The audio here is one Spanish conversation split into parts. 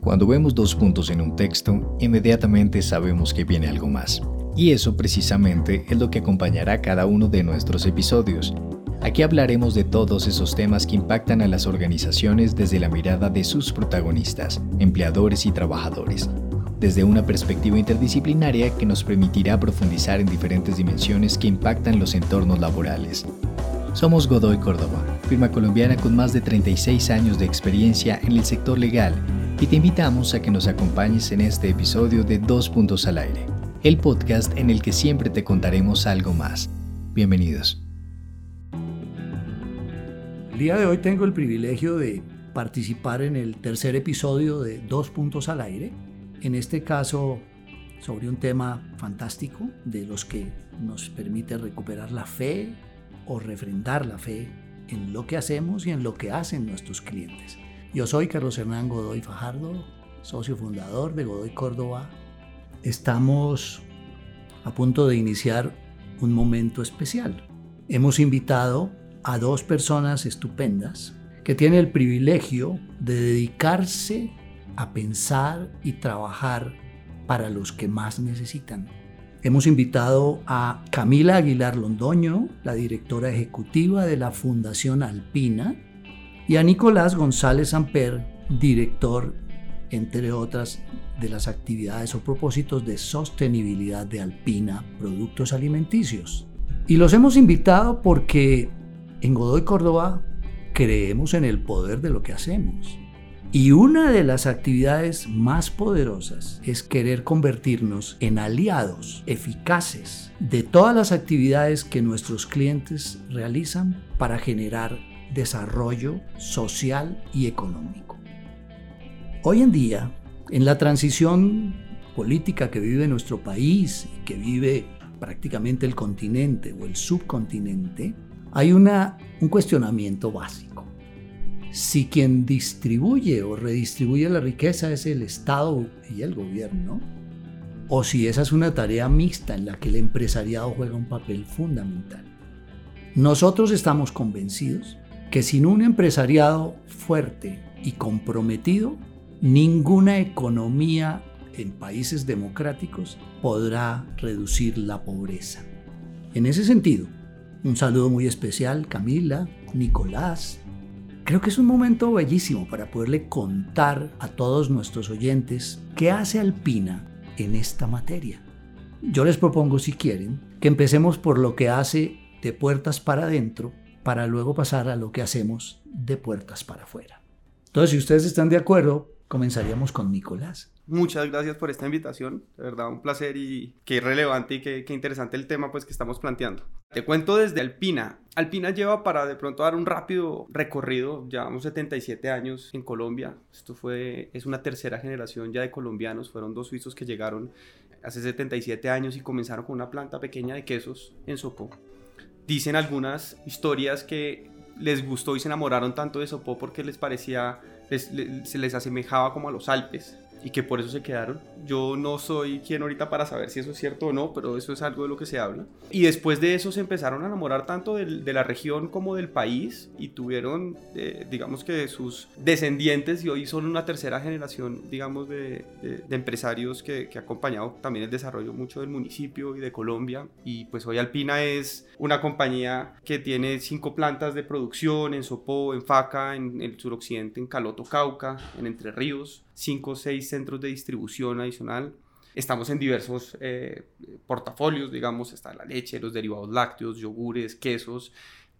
Cuando vemos dos puntos en un texto, inmediatamente sabemos que viene algo más. Y eso precisamente es lo que acompañará cada uno de nuestros episodios. Aquí hablaremos de todos esos temas que impactan a las organizaciones desde la mirada de sus protagonistas, empleadores y trabajadores, desde una perspectiva interdisciplinaria que nos permitirá profundizar en diferentes dimensiones que impactan los entornos laborales. Somos Godoy Córdoba, firma colombiana con más de 36 años de experiencia en el sector legal y te invitamos a que nos acompañes en este episodio de Dos Puntos al Aire, el podcast en el que siempre te contaremos algo más. Bienvenidos. El día de hoy tengo el privilegio de participar en el tercer episodio de Dos Puntos al Aire, en este caso sobre un tema fantástico de los que nos permite recuperar la fe o refrendar la fe en lo que hacemos y en lo que hacen nuestros clientes. Yo soy Carlos Hernán Godoy Fajardo, socio fundador de Godoy Córdoba. Estamos a punto de iniciar un momento especial. Hemos invitado a dos personas estupendas que tienen el privilegio de dedicarse a pensar y trabajar para los que más necesitan. Hemos invitado a Camila Aguilar Londoño, la directora ejecutiva de la Fundación Alpina, y a Nicolás González Amper, director, entre otras, de las actividades o propósitos de sostenibilidad de Alpina Productos Alimenticios. Y los hemos invitado porque en Godoy Córdoba creemos en el poder de lo que hacemos. Y una de las actividades más poderosas es querer convertirnos en aliados eficaces de todas las actividades que nuestros clientes realizan para generar desarrollo social y económico. Hoy en día, en la transición política que vive nuestro país y que vive prácticamente el continente o el subcontinente, hay una, un cuestionamiento básico. Si quien distribuye o redistribuye la riqueza es el Estado y el gobierno, o si esa es una tarea mixta en la que el empresariado juega un papel fundamental. Nosotros estamos convencidos que sin un empresariado fuerte y comprometido, ninguna economía en países democráticos podrá reducir la pobreza. En ese sentido, un saludo muy especial Camila, Nicolás. Creo que es un momento bellísimo para poderle contar a todos nuestros oyentes qué hace Alpina en esta materia. Yo les propongo, si quieren, que empecemos por lo que hace de puertas para adentro para luego pasar a lo que hacemos de puertas para afuera. Entonces, si ustedes están de acuerdo, comenzaríamos con Nicolás. Muchas gracias por esta invitación, de verdad un placer y qué relevante y qué, interesante el tema pues que estamos planteando. Te cuento desde Alpina. Alpina lleva para de pronto dar un rápido recorrido, llevamos 77 años en Colombia, esto fue, es una tercera generación ya de colombianos, fueron dos suizos que llegaron hace 77 años y comenzaron con una planta pequeña de quesos en Sopó dicen algunas historias que les gustó y se enamoraron tanto de Sopó porque les parecía, se les asemejaba como a los Alpes y que por eso se quedaron. Yo no soy quien ahorita para saber si eso es cierto o no, pero eso es algo de lo que se habla. Y después de eso se empezaron a enamorar tanto de, la región como del país y tuvieron, eh, digamos que sus descendientes y hoy son una tercera generación, digamos, de, empresarios que, que, ha acompañado también el desarrollo mucho del municipio y de Colombia. Y pues hoy Alpina es una compañía que tiene cinco plantas de producción en Sopó, en Faca, en el suroccidente, en Caloto, Cauca, en Entre Ríos 5 o 6 centros de distribución adicional. Estamos en diversos eh, portafolios, digamos, está la leche, los derivados lácteos, yogures, quesos,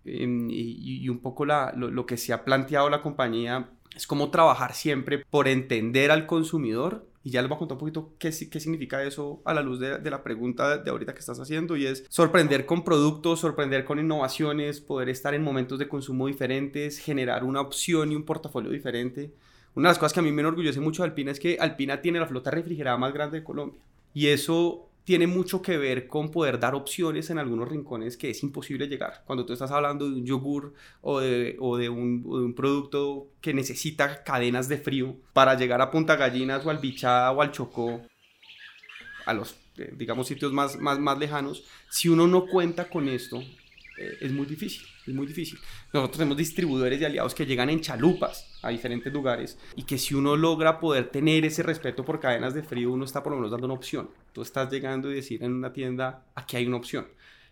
em, y, un poco la, lo, que se ha planteado la compañía es cómo trabajar siempre por entender al consumidor. Y ya les voy a contar un poquito qué, qué significa eso a la luz de, de la pregunta de ahorita que estás haciendo. Y es sorprender con productos, sorprender con innovaciones, poder estar en momentos de consumo diferentes, generar una opción y un portafolio diferente. Una de las cosas que a mí me enorgullece mucho de Alpina es que Alpina tiene la flota refrigerada más grande de Colombia. Y eso tiene mucho que ver con poder dar opciones en algunos rincones que es imposible llegar. Cuando tú estás hablando de un yogur o de, un, producto que necesita cadenas de frío para llegar a Punta Gallinas o al Bichada o al Chocó, a los, eh, digamos, sitios más, más, más lejanos, si uno no cuenta con esto, es muy difícil, es muy difícil. Nosotros tenemos distribuidores y aliados que llegan en chalupas a diferentes lugares y que si uno logra poder tener ese respeto por cadenas de frío, uno está por lo menos dando una opción. Tú estás llegando y decir en una tienda, aquí hay una opción.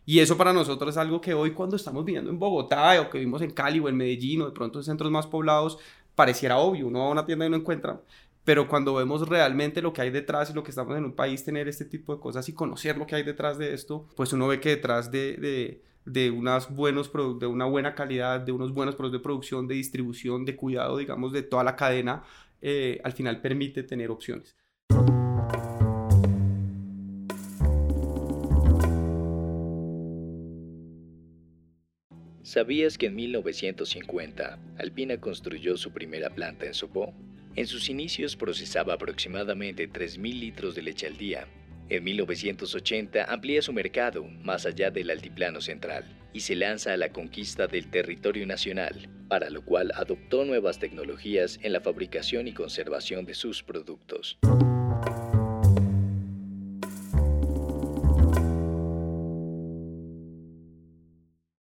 Y eso para nosotros es algo que hoy cuando estamos viviendo en Bogotá o que vivimos en Cali o en Medellín o de pronto en centros más poblados, pareciera obvio, uno va a una tienda y no encuentra pero cuando vemos realmente lo que hay detrás y lo que estamos en un país, tener este tipo de cosas y conocer lo que hay detrás de esto, pues uno ve que detrás de, de, de, unas buenos de una buena calidad, de unos buenos productos de producción, de distribución, de cuidado, digamos, de toda la cadena, eh, al final permite tener opciones. ¿Sabías que en 1950 Alpina construyó su primera planta en Sopó? En sus inicios procesaba aproximadamente 3.000 litros de leche al día. En 1980 amplía su mercado más allá del altiplano central y se lanza a la conquista del territorio nacional, para lo cual adoptó nuevas tecnologías en la fabricación y conservación de sus productos.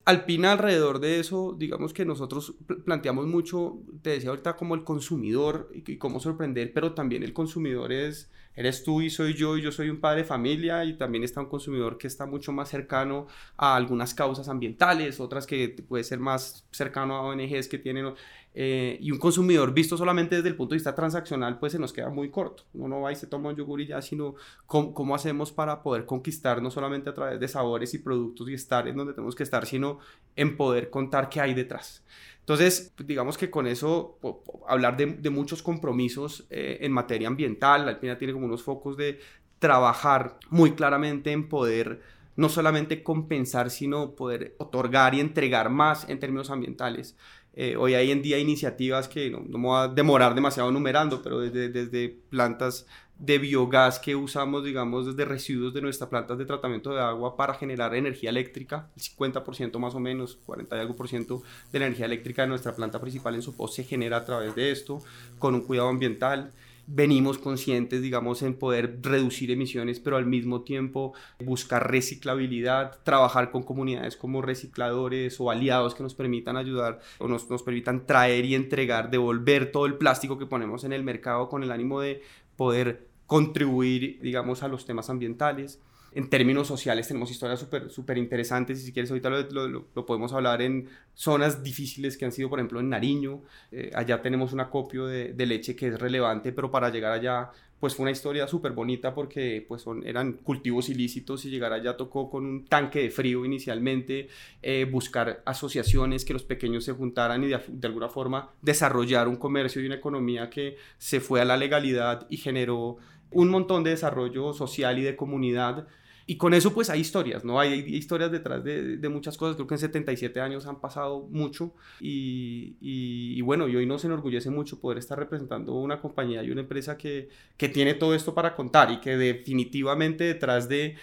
Alpina alrededor de eso, digamos que nosotros planteamos mucho, te decía ahorita como el consumidor y, cómo sorprender, pero también el consumidor es, eres tú y soy yo y yo soy un padre de familia y también está un consumidor que está mucho más cercano a algunas causas ambientales, otras que puede ser más cercano a ONGs que tienen eh, y un consumidor visto solamente desde el punto de vista transaccional, pues se nos queda muy corto. Uno no va y se toma un yogur y ya, sino cómo, cómo, hacemos para poder conquistar no solamente a través de sabores y productos y estar en donde tenemos que estar, sino en poder contar qué hay detrás. Entonces, pues, digamos que con eso, hablar de, de muchos compromisos eh, en materia ambiental, al final tiene como unos focos de trabajar muy claramente en poder no solamente compensar, sino poder otorgar y entregar más en términos ambientales. Eh, hoy hay en día iniciativas que no, no, me voy a demorar demasiado numerando, pero desde, desde plantas de biogás que usamos, digamos, desde residuos de nuestras plantas de tratamiento de agua para generar energía eléctrica, el 50% más o menos, 40 y algo por ciento de la energía eléctrica de nuestra planta principal en Sopó se genera a través de esto, con un cuidado ambiental. Venimos conscientes, digamos, en poder reducir emisiones, pero al mismo tiempo buscar reciclabilidad, trabajar con comunidades como recicladores o aliados que nos permitan ayudar o nos, nos permitan traer y entregar, devolver todo el plástico que ponemos en el mercado con el ánimo de poder contribuir, digamos, a los temas ambientales en términos sociales tenemos historias súper interesantes y si quieres ahorita lo, lo, podemos hablar en zonas difíciles que han sido, por ejemplo, en Nariño. Eh, allá tenemos un acopio de, de, leche que es relevante, pero para llegar allá pues fue una historia súper bonita porque pues son, eran cultivos ilícitos y llegar allá tocó con un tanque de frío inicialmente, eh, buscar asociaciones que los pequeños se juntaran y de, de, alguna forma desarrollar un comercio y una economía que se fue a la legalidad y generó un montón de desarrollo social y de comunidad y con eso pues hay historias, ¿no? Hay, historias detrás de, de, muchas cosas, creo que en 77 años han pasado mucho y, y, bueno, y hoy nos enorgullece mucho poder estar representando una compañía y una empresa que, que tiene todo esto para contar y que definitivamente detrás de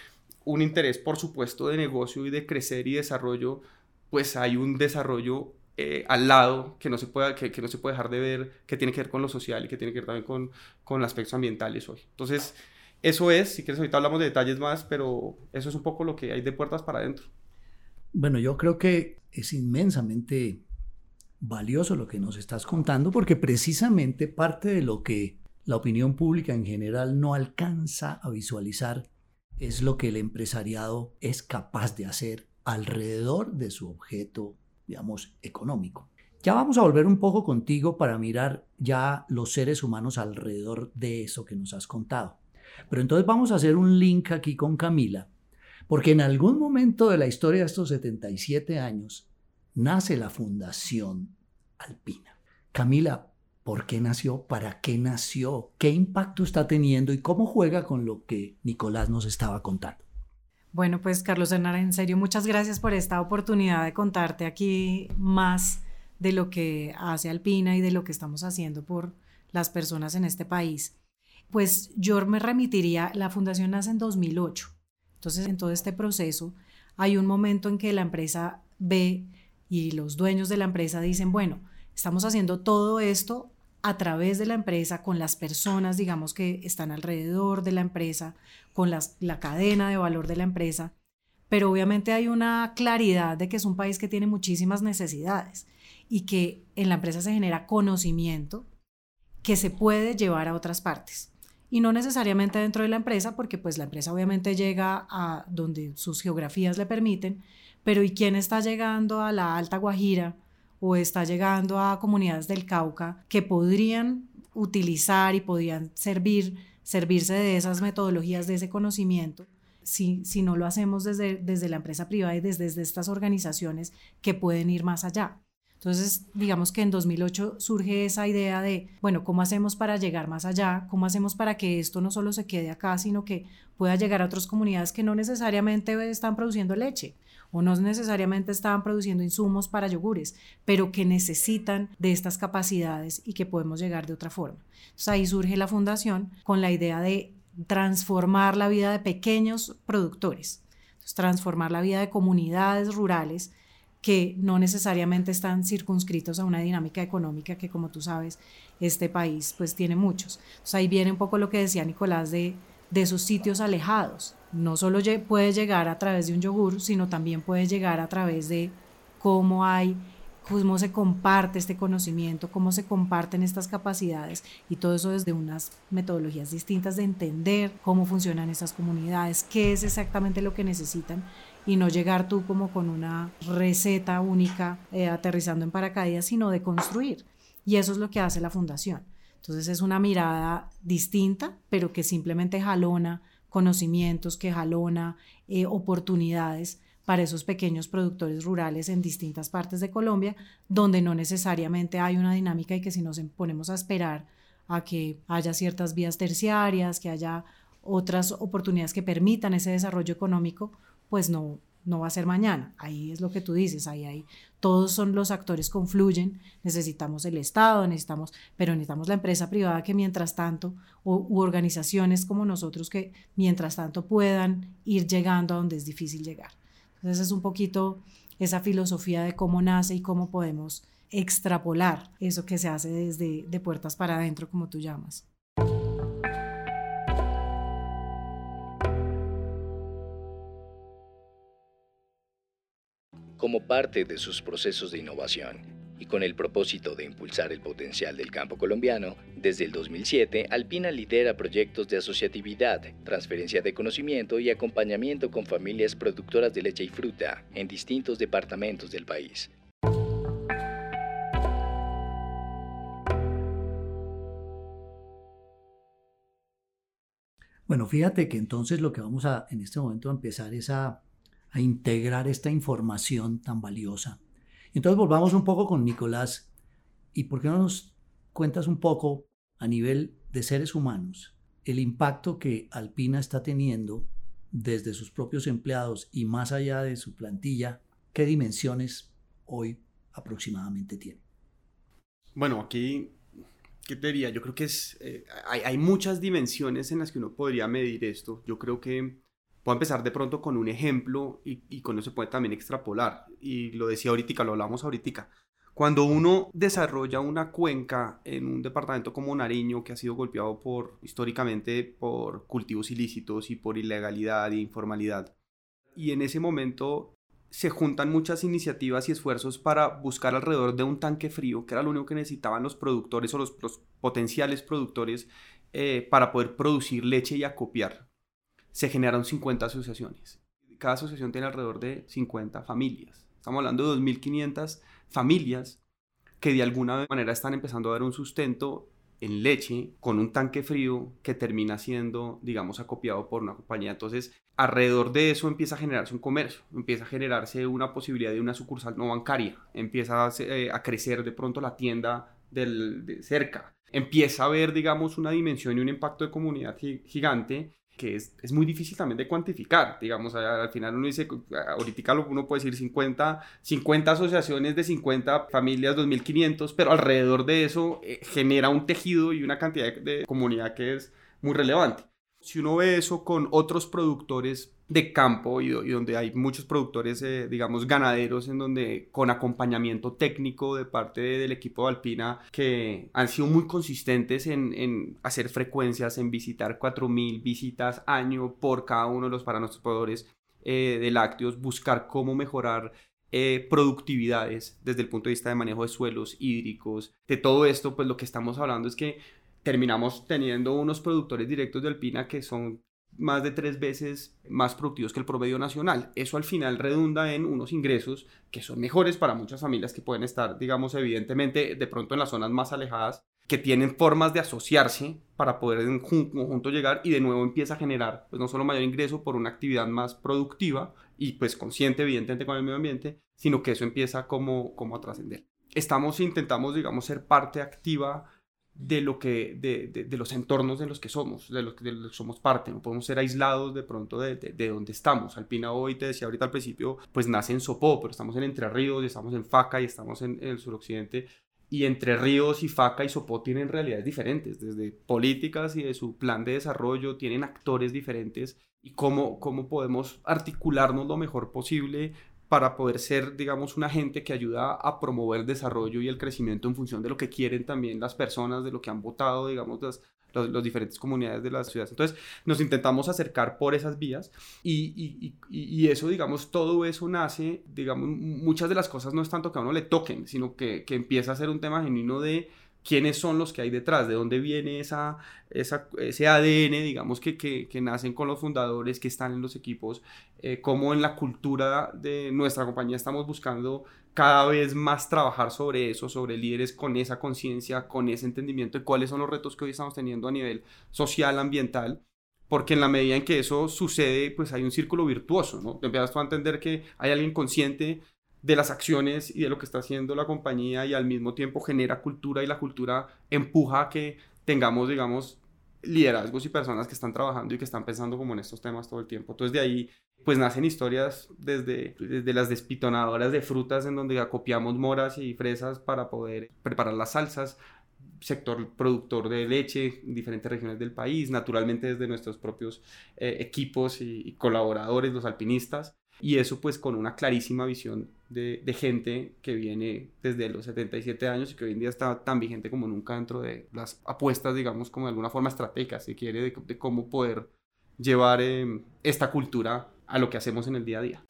un interés, por supuesto, de negocio y de crecer y desarrollo, pues hay un desarrollo eh, al lado que no, se pueda, que, que, no se puede dejar de ver, que tiene que ver con lo social y que tiene que ver también con, con aspectos ambientales hoy. Entonces, eso es, si quieres ahorita hablamos de detalles más, pero eso es un poco lo que hay de puertas para adentro. Bueno, yo creo que es inmensamente valioso lo que nos estás contando porque precisamente parte de lo que la opinión pública en general no alcanza a visualizar es lo que el empresariado es capaz de hacer alrededor de su objeto, digamos, económico. Ya vamos a volver un poco contigo para mirar ya los seres humanos alrededor de eso que nos has contado. Pero entonces vamos a hacer un link aquí con Camila, porque en algún momento de la historia de estos 77 años nace la Fundación Alpina. Camila, ¿por qué nació? ¿Para qué nació? ¿Qué impacto está teniendo? ¿Y cómo juega con lo que Nicolás nos estaba contando? Bueno, pues Carlos Hernán, en serio, muchas gracias por esta oportunidad de contarte aquí más de lo que hace Alpina y de lo que estamos haciendo por las personas en este país pues yo me remitiría, la fundación nace en 2008. Entonces, en todo este proceso, hay un momento en que la empresa ve y los dueños de la empresa dicen, bueno, estamos haciendo todo esto a través de la empresa, con las personas, digamos, que están alrededor de la empresa, con la cadena de valor de la empresa, pero obviamente hay una claridad de que es un país que tiene muchísimas necesidades y que en la empresa se genera conocimiento que se puede llevar a otras partes. Y no necesariamente dentro de la empresa, porque pues la empresa obviamente llega a donde sus geografías le permiten, pero ¿y quién está llegando a la Alta Guajira o está llegando a comunidades del Cauca que podrían utilizar y podrían servir, servirse de esas metodologías, de ese conocimiento? Si, si no lo hacemos desde, desde la empresa privada y desde, desde estas organizaciones que pueden ir más allá. Entonces, digamos que en 2008 surge esa idea de, bueno, ¿cómo hacemos para llegar más allá? ¿Cómo hacemos para que esto no solo se quede acá, sino que pueda llegar a otras comunidades que no necesariamente están produciendo leche o no necesariamente están produciendo insumos para yogures, pero que necesitan de estas capacidades y que podemos llegar de otra forma? Entonces ahí surge la fundación con la idea de transformar la vida de pequeños productores, transformar la vida de comunidades rurales que no necesariamente están circunscritos a una dinámica económica que, como tú sabes, este país pues tiene muchos. Entonces ahí viene un poco lo que decía Nicolás de, de esos sitios alejados. No solo puede llegar a través de un yogur, sino también puede llegar a través de cómo hay cómo se comparte este conocimiento, cómo se comparten estas capacidades y todo eso desde unas metodologías distintas de entender cómo funcionan esas comunidades, qué es exactamente lo que necesitan y no llegar tú como con una receta única eh, aterrizando en paracaídas, sino de construir. Y eso es lo que hace la fundación. Entonces es una mirada distinta, pero que simplemente jalona conocimientos, que jalona eh, oportunidades para esos pequeños productores rurales en distintas partes de Colombia, donde no necesariamente hay una dinámica y que si nos ponemos a esperar a que haya ciertas vías terciarias, que haya otras oportunidades que permitan ese desarrollo económico, pues no, no va a ser mañana. Ahí es lo que tú dices, ahí, ahí todos son los actores confluyen, necesitamos el Estado, necesitamos, pero necesitamos la empresa privada que mientras tanto, o, u organizaciones como nosotros que mientras tanto puedan ir llegando a donde es difícil llegar. Entonces es un poquito esa filosofía de cómo nace y cómo podemos extrapolar eso que se hace desde de puertas para adentro, como tú llamas. como parte de sus procesos de innovación y con el propósito de impulsar el potencial del campo colombiano, desde el 2007 Alpina lidera proyectos de asociatividad, transferencia de conocimiento y acompañamiento con familias productoras de leche y fruta en distintos departamentos del país. Bueno, fíjate que entonces lo que vamos a en este momento a empezar es a a integrar esta información tan valiosa. Entonces volvamos un poco con Nicolás. ¿Y por qué no nos cuentas un poco a nivel de seres humanos el impacto que Alpina está teniendo desde sus propios empleados y más allá de su plantilla? ¿Qué dimensiones hoy aproximadamente tiene? Bueno, aquí, ¿qué te diría? Yo creo que es, eh, hay, hay muchas dimensiones en las que uno podría medir esto. Yo creo que Puedo empezar de pronto con un ejemplo y, con eso se puede también extrapolar. Y lo decía ahorita, lo hablamos ahorita. Cuando uno desarrolla una cuenca en un departamento como Nariño, que ha sido golpeado por, históricamente por cultivos ilícitos y por ilegalidad e informalidad, y en ese momento se juntan muchas iniciativas y esfuerzos para buscar alrededor de un tanque frío, que era lo único que necesitaban los productores o los, potenciales productores eh, para poder producir leche y acopiar se generaron 50 asociaciones. Cada asociación tiene alrededor de 50 familias. Estamos hablando de 2.500 familias que de alguna manera están empezando a dar un sustento en leche con un tanque frío que termina siendo, digamos, acopiado por una compañía. Entonces, alrededor de eso empieza a generarse un comercio, empieza a generarse una posibilidad de una sucursal no bancaria, empieza a, eh, crecer de pronto la tienda de cerca, empieza a haber, digamos, una dimensión y un impacto de comunidad gigante que es, es, muy difícil también de cuantificar, digamos, al final uno dice, ahorita uno puede decir 50, 50 asociaciones de 50 familias, 2.500, pero alrededor de eso eh, genera un tejido y una cantidad de comunidad que es muy relevante. Si uno ve eso con otros productores de campo y, donde hay muchos productores, eh, digamos, ganaderos, en donde con acompañamiento técnico de parte del equipo de Alpina, que han sido muy consistentes en, hacer frecuencias, en visitar 4.000 visitas año por cada uno de los para nuestros proveedores, eh, de lácteos, buscar cómo mejorar eh, productividades desde el punto de vista de manejo de suelos hídricos. De todo esto, pues lo que estamos hablando es que terminamos teniendo unos productores directos de alpina que son más de tres veces más productivos que el promedio nacional. Eso al final redunda en unos ingresos que son mejores para muchas familias que pueden estar, digamos, evidentemente de pronto en las zonas más alejadas, que tienen formas de asociarse para poder en conjunto llegar y de nuevo empieza a generar, pues no solo mayor ingreso por una actividad más productiva y pues consciente evidentemente con el medio ambiente, sino que eso empieza como, como a trascender. Estamos, intentamos, digamos, ser parte activa de lo que de, de, los entornos en los que somos, de los, que somos parte, no podemos ser aislados de pronto de, de, donde estamos. Alpina hoy, te decía ahorita al principio, pues nace en Sopó, pero estamos en Entre Ríos, estamos en Faca y estamos en, en el suroccidente. Y Entre Ríos y Faca y Sopó tienen realidades diferentes, desde políticas y de su plan de desarrollo, tienen actores diferentes y cómo, cómo podemos articularnos lo mejor posible para poder ser, digamos, un agente que ayuda a promover el desarrollo y el crecimiento en función de lo que quieren también las personas, de lo que han votado, digamos, las, las, diferentes comunidades de las ciudades. Entonces, nos intentamos acercar por esas vías y, y, y, eso, digamos, todo eso nace, digamos, muchas de las cosas no es tanto que a uno le toquen, sino que, que empieza a ser un tema genuino de quiénes son los que hay detrás, de dónde viene esa, ese ADN, digamos, que, que, nacen con los fundadores, que están en los equipos, eh, cómo en la cultura de nuestra compañía estamos buscando cada vez más trabajar sobre eso, sobre líderes con esa conciencia, con ese entendimiento de cuáles son los retos que hoy estamos teniendo a nivel social, ambiental, porque en la medida en que eso sucede, pues hay un círculo virtuoso, ¿no? Te empiezas a entender que hay alguien consciente de las acciones y de lo que está haciendo la compañía y al mismo tiempo genera cultura y la cultura empuja a que tengamos, digamos, liderazgos y personas que están trabajando y que están pensando como en estos temas todo el tiempo. Entonces de ahí pues nacen historias desde, desde las despitonadoras de frutas en donde acopiamos moras y fresas para poder preparar las salsas, sector productor de leche en diferentes regiones del país, naturalmente desde nuestros propios eh, equipos y colaboradores, los alpinistas, y eso pues con una clarísima visión de, gente que viene desde los 77 años y que hoy en día está tan vigente como nunca dentro de las apuestas, digamos, como de alguna forma estratégica, si quiere, de, cómo poder llevar em, esta cultura a lo que hacemos en el día a día.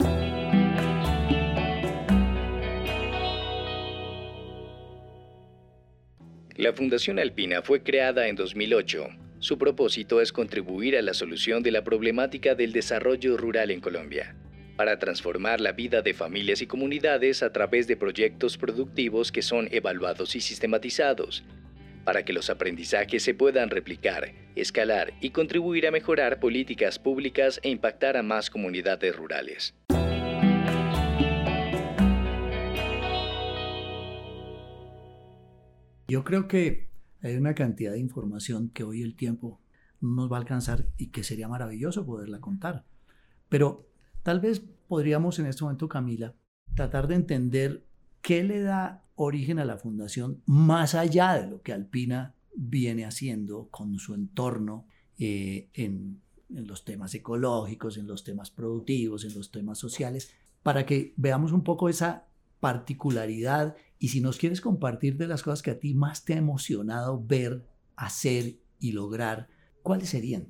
La Fundación Alpina fue creada en 2008. Su propósito es contribuir a la solución de la problemática del desarrollo rural en Colombia para transformar la vida de familias y comunidades a través de proyectos productivos que son evaluados y sistematizados, para que los aprendizajes se puedan replicar, escalar y contribuir a mejorar políticas públicas e impactar a más comunidades rurales. Yo creo que hay una cantidad de información que hoy el tiempo no nos va a alcanzar y que sería maravilloso poderla contar. Pero Tal vez podríamos en este momento, Camila, tratar de entender qué le da origen a la fundación más allá de lo que Alpina viene haciendo con su entorno eh, en, en los temas ecológicos, en los temas productivos, en los temas sociales, para que veamos un poco esa particularidad y si nos quieres compartir de las cosas que a ti más te ha emocionado ver, hacer y lograr, ¿cuáles serían?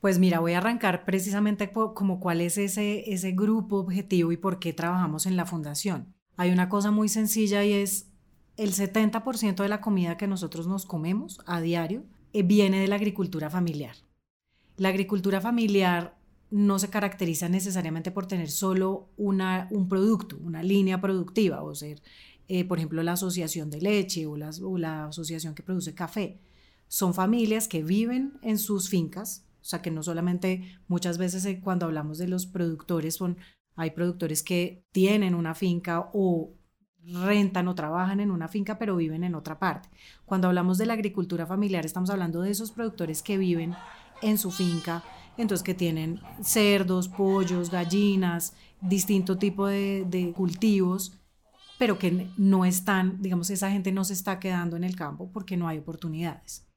Pues mira, voy a arrancar precisamente como cuál es ese, ese grupo objetivo y por qué trabajamos en la fundación. Hay una cosa muy sencilla y es el 70% de la comida que nosotros nos comemos a diario eh, viene de la agricultura familiar. La agricultura familiar no se caracteriza necesariamente por tener solo una, un producto, una línea productiva, o ser, eh, por ejemplo, la asociación de leche o o la asociación que produce café. Son familias que viven en sus fincas, o sea, que no solamente muchas veces eh, cuando hablamos de los productores, son, hay productores que tienen una finca o rentan o trabajan en una finca, pero viven en otra parte. Cuando hablamos de la agricultura familiar, estamos hablando de esos productores que viven en su finca, entonces que tienen cerdos, pollos, gallinas, distinto tipo de, de cultivos, pero que no están, digamos, esa gente no se está quedando en el campo porque no hay oportunidades.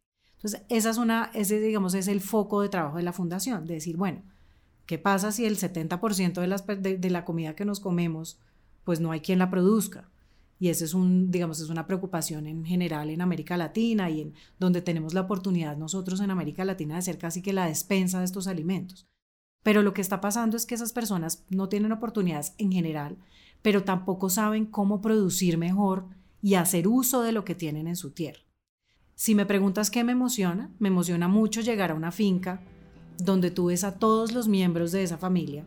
Entonces, esa es una, ese, digamos, es el foco de trabajo de la fundación, de decir, bueno, ¿qué pasa si el 70% de, las, de, la comida que nos comemos, pues no hay quien la produzca? Y esa es un, digamos, es una preocupación en general en América Latina y en donde tenemos la oportunidad nosotros en América Latina de ser casi que la despensa de estos alimentos. Pero lo que está pasando es que esas personas no tienen oportunidades en general, pero tampoco saben cómo producir mejor y hacer uso de lo que tienen en su tierra. Si me preguntas qué me emociona, me emociona mucho llegar a una finca donde tú ves a todos los miembros de esa familia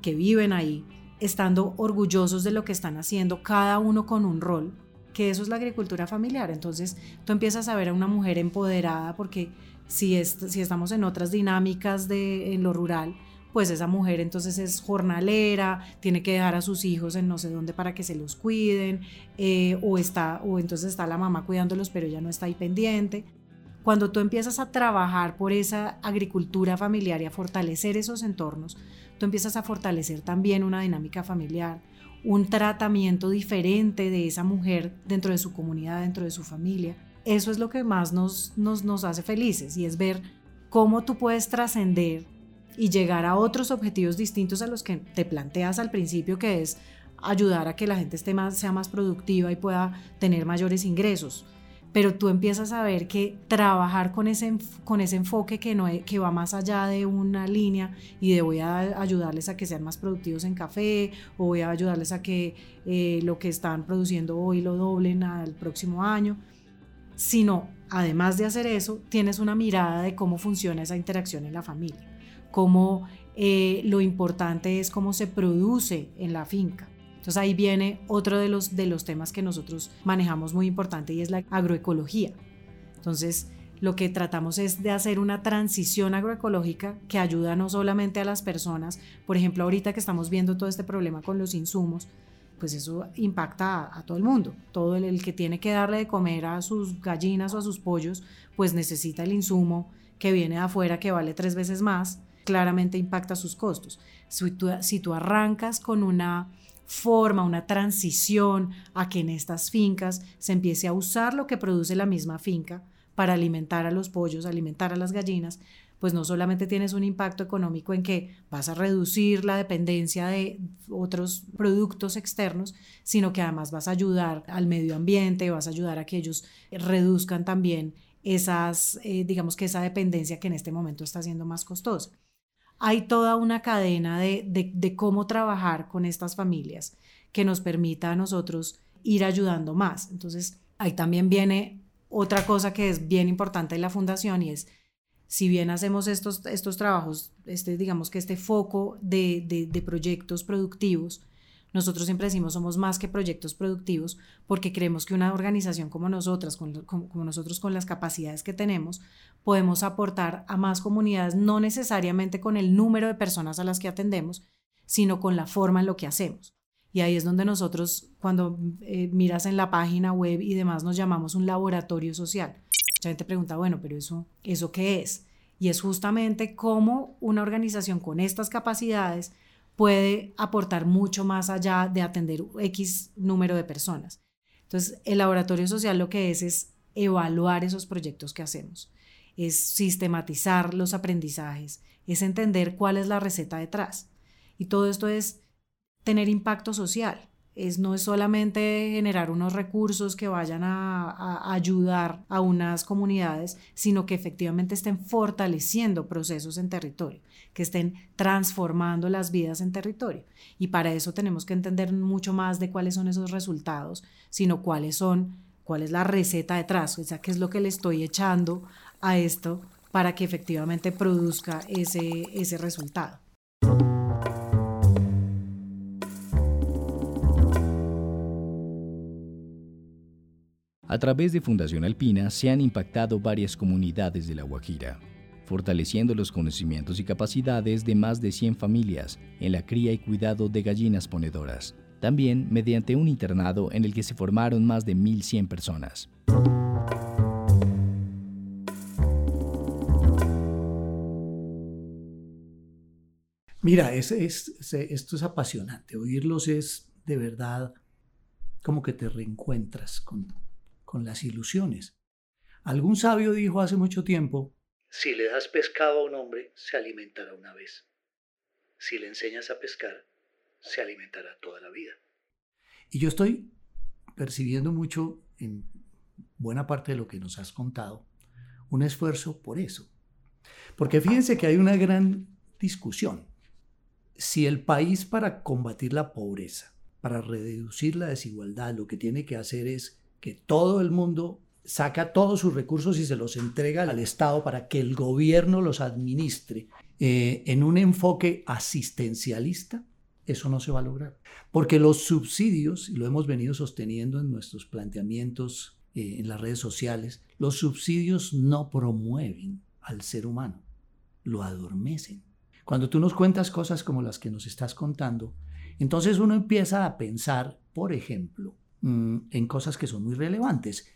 que viven ahí, estando orgullosos de lo que están haciendo, cada uno con un rol, que eso es la agricultura familiar. Entonces tú empiezas a ver a una mujer empoderada porque si, si estamos en otras dinámicas de, en lo rural, pues esa mujer entonces es jornalera, tiene que dejar a sus hijos en no sé dónde para que se los cuiden, eh, o, está, o entonces está la mamá cuidándolos, pero ella no está ahí pendiente. Cuando tú empiezas a trabajar por esa agricultura familiar y a fortalecer esos entornos, tú empiezas a fortalecer también una dinámica familiar, un tratamiento diferente de esa mujer dentro de su comunidad, dentro de su familia. Eso es lo que más nos, nos, nos hace felices y es ver cómo tú puedes trascender y llegar a otros objetivos distintos a los que te planteas al principio, que es ayudar a que la gente esté más, sea más productiva y pueda tener mayores ingresos. Pero tú empiezas a ver que trabajar con ese, con ese enfoque que, no, que va más allá de una línea y de voy a ayudarles a que sean más productivos en café o voy a ayudarles a que eh, lo que están produciendo hoy lo doblen al próximo año, sino además de hacer eso, tienes una mirada de cómo funciona esa interacción en la familia cómo eh, lo importante es cómo se produce en la finca. Entonces ahí viene otro de los, de los temas que nosotros manejamos muy importante y es la agroecología. Entonces lo que tratamos es de hacer una transición agroecológica que ayuda no solamente a las personas, por ejemplo ahorita que estamos viendo todo este problema con los insumos, pues eso impacta a, todo el mundo. Todo el, que tiene que darle de comer a sus gallinas o a sus pollos, pues necesita el insumo que viene de afuera que vale tres veces más claramente impacta sus costos. Si tú, arrancas con una forma, una transición a que en estas fincas se empiece a usar lo que produce la misma finca para alimentar a los pollos, alimentar a las gallinas, pues no solamente tienes un impacto económico en que vas a reducir la dependencia de otros productos externos, sino que además vas a ayudar al medio ambiente, vas a ayudar a que ellos reduzcan también esas, eh, digamos que esa dependencia que en este momento está siendo más costosa hay toda una cadena de, cómo trabajar con estas familias que nos permita a nosotros ir ayudando más. Entonces, ahí también viene otra cosa que es bien importante en la fundación y es, si bien hacemos estos, estos trabajos, este, digamos que este foco de, de proyectos productivos, nosotros siempre decimos somos más que proyectos productivos porque creemos que una organización como nosotras, como nosotros con las capacidades que tenemos, podemos aportar a más comunidades, no necesariamente con el número de personas a las que atendemos, sino con la forma en lo que hacemos. Y ahí es donde nosotros, cuando eh, miras en la página web y demás, nos llamamos un laboratorio social. Mucha gente pregunta, bueno, pero eso, ¿eso qué es? Y es justamente cómo una organización con estas capacidades puede aportar mucho más allá de atender X número de personas. Entonces, el laboratorio social lo que es es evaluar esos proyectos que hacemos, es sistematizar los aprendizajes, es entender cuál es la receta detrás. Y todo esto es tener impacto social es, no es solamente generar unos recursos que vayan a, ayudar a unas comunidades, sino que efectivamente estén fortaleciendo procesos en territorio, que estén transformando las vidas en territorio. Y para eso tenemos que entender mucho más de cuáles son esos resultados, sino cuáles son, cuál es la receta detrás, o sea, qué es lo que le estoy echando a esto para que efectivamente produzca ese, ese resultado. A través de Fundación Alpina se han impactado varias comunidades de La Guajira, fortaleciendo los conocimientos y capacidades de más de 100 familias en la cría y cuidado de gallinas ponedoras, también mediante un internado en el que se formaron más de 1.100 personas. Mira, esto es apasionante. Oírlos es de verdad como que te reencuentras con, con las ilusiones. Algún sabio dijo hace mucho tiempo, si le das pescado a un hombre, se alimentará una vez. Si le enseñas a pescar, se alimentará toda la vida. Y yo estoy percibiendo mucho en buena parte de lo que nos has contado, un esfuerzo por eso. Porque fíjense que hay una gran discusión. Si el país para combatir la pobreza, para reducir la desigualdad, lo que tiene que hacer es que todo el mundo saca todos sus recursos y se los entrega al Estado para que el gobierno los administre eh, en un enfoque asistencialista, eso no se va a lograr. Porque los subsidios, y lo hemos venido sosteniendo en nuestros planteamientos eh, en las redes sociales, los subsidios no promueven al ser humano, lo adormecen. Cuando tú nos cuentas cosas como las que nos estás contando, entonces uno empieza a pensar, por ejemplo, mm, en cosas que son muy relevantes.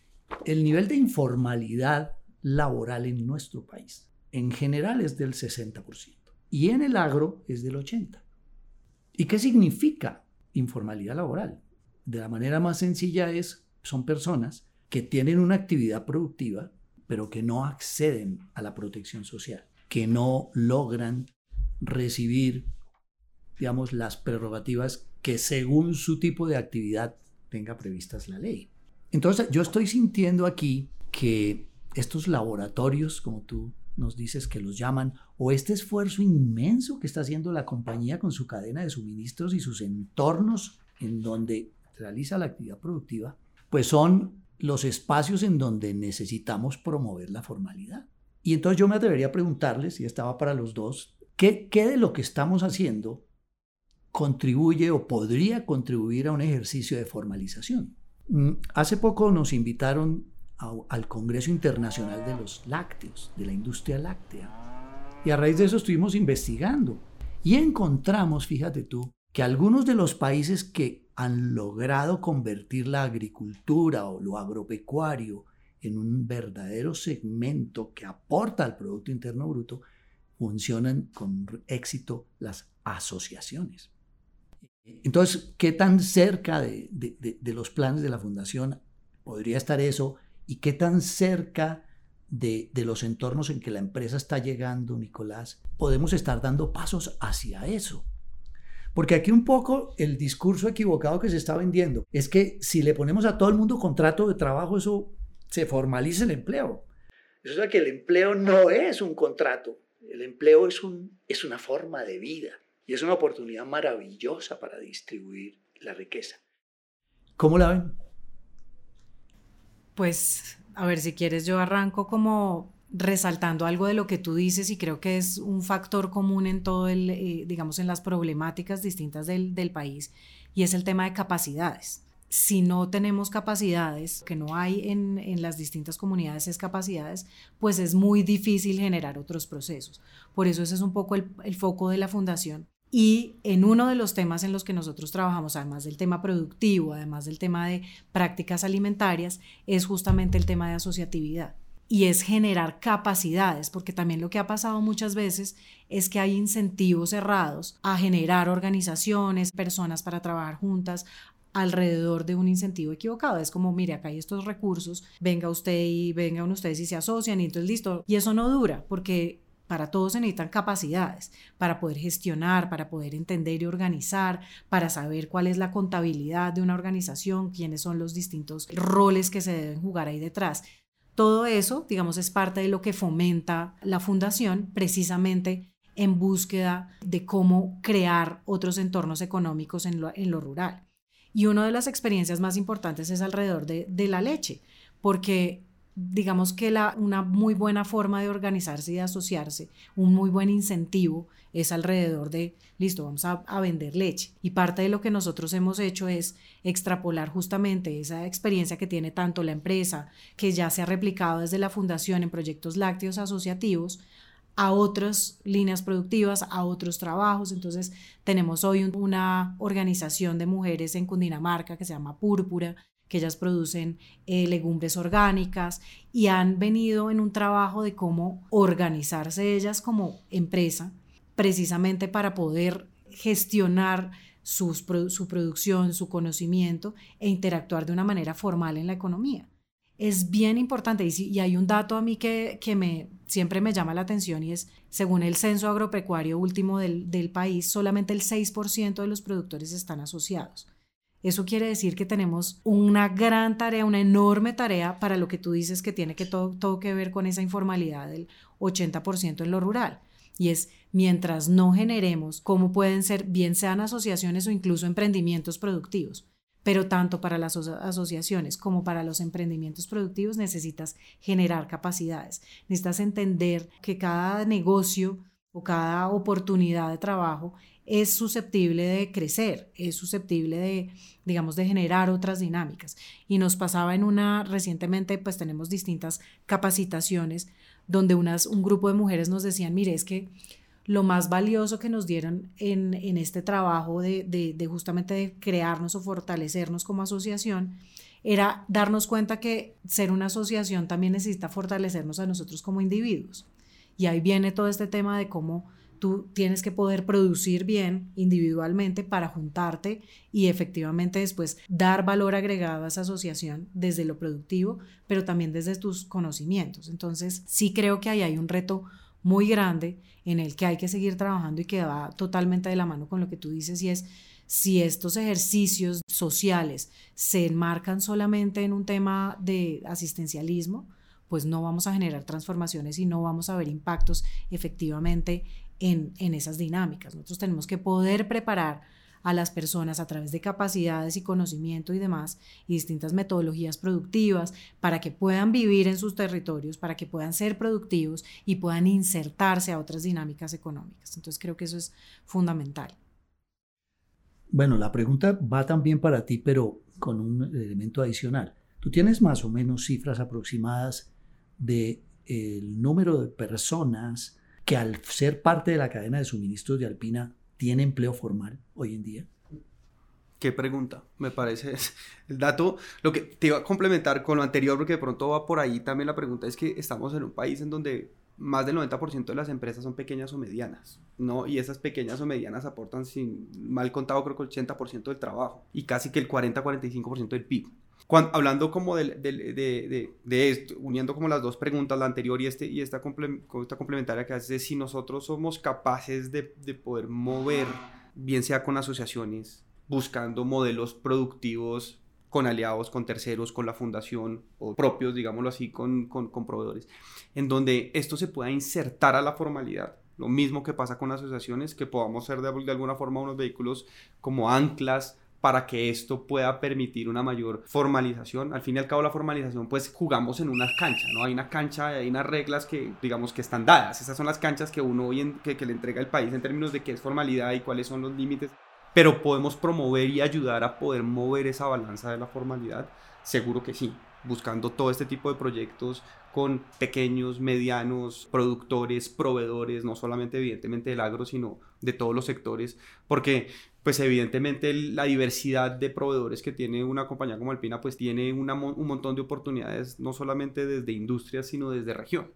El nivel de informalidad laboral en nuestro país, en general, es del 60% y en el agro es del 80%. ¿Y qué significa informalidad laboral? De la manera más sencilla es, son personas que tienen una actividad productiva, pero que no acceden a la protección social, que no logran recibir, digamos, las prerrogativas que según su tipo de actividad tenga previstas la ley. Entonces, yo estoy sintiendo aquí que estos laboratorios, como tú nos dices que los llaman, o este esfuerzo inmenso que está haciendo la compañía con su cadena de suministros y sus entornos en donde realiza la actividad productiva, pues son los espacios en donde necesitamos promover la formalidad. Y entonces yo me atrevería a preguntarles, y estaba para los dos, ¿qué, ¿qué de lo que estamos haciendo contribuye o podría contribuir a un ejercicio de formalización? Mm, hace poco nos invitaron al Congreso Internacional de los Lácteos, de la industria láctea. Y a raíz de eso estuvimos investigando y encontramos, fíjate tú, que algunos de los países que han logrado convertir la agricultura o lo agropecuario en un verdadero segmento que aporta al Producto Interno Bruto, funcionan con éxito las asociaciones. Entonces, ¿qué tan cerca de, los planes de la Fundación podría estar eso y qué tan cerca de, los entornos en que la empresa está llegando, Nicolás, podemos estar dando pasos hacia eso. Porque aquí un poco el discurso equivocado que se está vendiendo es que si le ponemos a todo el mundo contrato de trabajo, eso se formaliza el empleo. Eso es que el empleo no es un contrato, el empleo es, un, es una forma de vida y es una oportunidad maravillosa para distribuir la riqueza. ¿Cómo la ven? Pues, a ver, si quieres, yo arranco como resaltando algo de lo que tú dices y creo que es un factor común en todo el, eh, digamos, en las problemáticas distintas del, del país y es el tema de capacidades si no tenemos capacidades, que no hay en, en, las distintas comunidades es capacidades, pues es muy difícil generar otros procesos. Por eso ese es un poco el, el, foco de la fundación, y en uno de los temas en los que nosotros trabajamos, además del tema productivo, además del tema de prácticas alimentarias, es justamente el tema de asociatividad. Y es generar capacidades, porque también lo que ha pasado muchas veces es que hay incentivos cerrados a generar organizaciones, personas para trabajar juntas, alrededor de un incentivo equivocado. Es como, mire, acá hay estos recursos, venga usted y vengan ustedes y se asocian y entonces listo. Y eso no dura porque para todos se necesitan capacidades para poder gestionar, para poder entender y organizar, para saber cuál es la contabilidad de una organización, quiénes son los distintos roles que se deben jugar ahí detrás. Todo eso, digamos, es parte de lo que fomenta la fundación precisamente en búsqueda de cómo crear otros entornos económicos en lo, rural. Y una de las experiencias más importantes es alrededor de, la leche, porque digamos que la, una muy buena forma de organizarse y de asociarse, un muy buen incentivo es alrededor de, listo, vamos a, a, vender leche. Y parte de lo que nosotros hemos hecho es extrapolar justamente esa experiencia que tiene tanto la empresa, que ya se ha replicado desde la fundación en proyectos lácteos asociativos, a otras líneas productivas, a otros trabajos. Entonces tenemos hoy una organización de mujeres en Cundinamarca que se llama Púrpura, que ellas producen eh, legumbres orgánicas y han venido en un trabajo de cómo organizarse ellas como empresa, precisamente para poder gestionar su producción, su conocimiento e interactuar de una manera formal en la economía. Es bien importante y, hay un dato a mí que, que, me, siempre me llama la atención y es, según el censo agropecuario último del, del país, solamente el 6% de los productores están asociados. Eso quiere decir que tenemos una gran tarea, una enorme tarea para lo que tú dices que tiene que todo, todo que ver con esa informalidad del 80% en lo rural. y es mientras no generemos cómo pueden ser, bien sean asociaciones o incluso emprendimientos productivos. Pero tanto para las asociaciones como para los emprendimientos productivos necesitas generar capacidades. Necesitas entender que cada negocio o cada oportunidad de trabajo es susceptible de crecer, es susceptible de, digamos, de generar otras dinámicas. Y nos pasaba en una, recientemente, pues tenemos distintas capacitaciones donde unas, un grupo de mujeres nos decían, mire, es que lo más valioso que nos dieron en, este trabajo de, de, justamente de crearnos o fortalecernos como asociación era darnos cuenta que ser una asociación también necesita fortalecernos a nosotros como individuos. Y ahí viene todo este tema de cómo tú tienes que poder producir bien individualmente para juntarte y efectivamente después dar valor agregado a esa asociación desde lo productivo, pero también desde tus conocimientos. Entonces, sí creo que ahí hay un reto muy grande en el que hay que seguir trabajando y que va totalmente de la mano con lo que tú dices y es si estos ejercicios sociales se enmarcan solamente en un tema de asistencialismo, pues no vamos a generar transformaciones y no vamos a ver impactos efectivamente en, en esas dinámicas. Nosotros tenemos que poder preparar a las personas a través de capacidades y conocimiento y demás, y distintas metodologías productivas para que puedan vivir en sus territorios, para que puedan ser productivos y puedan insertarse a otras dinámicas económicas. Entonces creo que eso es fundamental. Bueno, la pregunta va también para ti, pero con un elemento adicional. ¿Tú tienes más o menos cifras aproximadas de el número de personas que al ser parte de la cadena de suministros de Alpina tiene empleo formal hoy en día? Qué pregunta, me parece el dato. Lo que te iba a complementar con lo anterior, porque de pronto va por ahí también la pregunta, es que estamos en un país en donde más del 90% de las empresas son pequeñas o medianas, ¿no? Y esas pequeñas o medianas aportan, sin mal contado, creo que el 80% del trabajo y casi que el 40-45% del PIB. Cuando, hablando como de, de, de, esto, uniendo como las dos preguntas, la anterior y, este, y esta, esta complementaria que hace, si nosotros somos capaces de, poder mover, bien sea con asociaciones, buscando modelos productivos con aliados, con terceros, con la fundación o propios, digámoslo así, con, con, con proveedores, en donde esto se pueda insertar a la formalidad. Lo mismo que pasa con asociaciones, que podamos ser de, de alguna forma unos vehículos como anclas para que esto pueda permitir una mayor formalización. Al fin y al cabo la formalización pues jugamos en una cancha, ¿no? Hay una cancha, hay unas reglas que digamos que están dadas. Esas son las canchas que uno hoy en, que, que le entrega el país en términos de qué es formalidad y cuáles son los límites. Pero podemos promover y ayudar a poder mover esa balanza de la formalidad. Seguro que sí, buscando todo este tipo de proyectos con pequeños, medianos, productores, proveedores, no solamente evidentemente del agro, sino de todos los sectores, porque pues evidentemente la diversidad de proveedores que tiene una compañía como Alpina, pues tiene un montón de oportunidades, no solamente desde industria, sino desde región.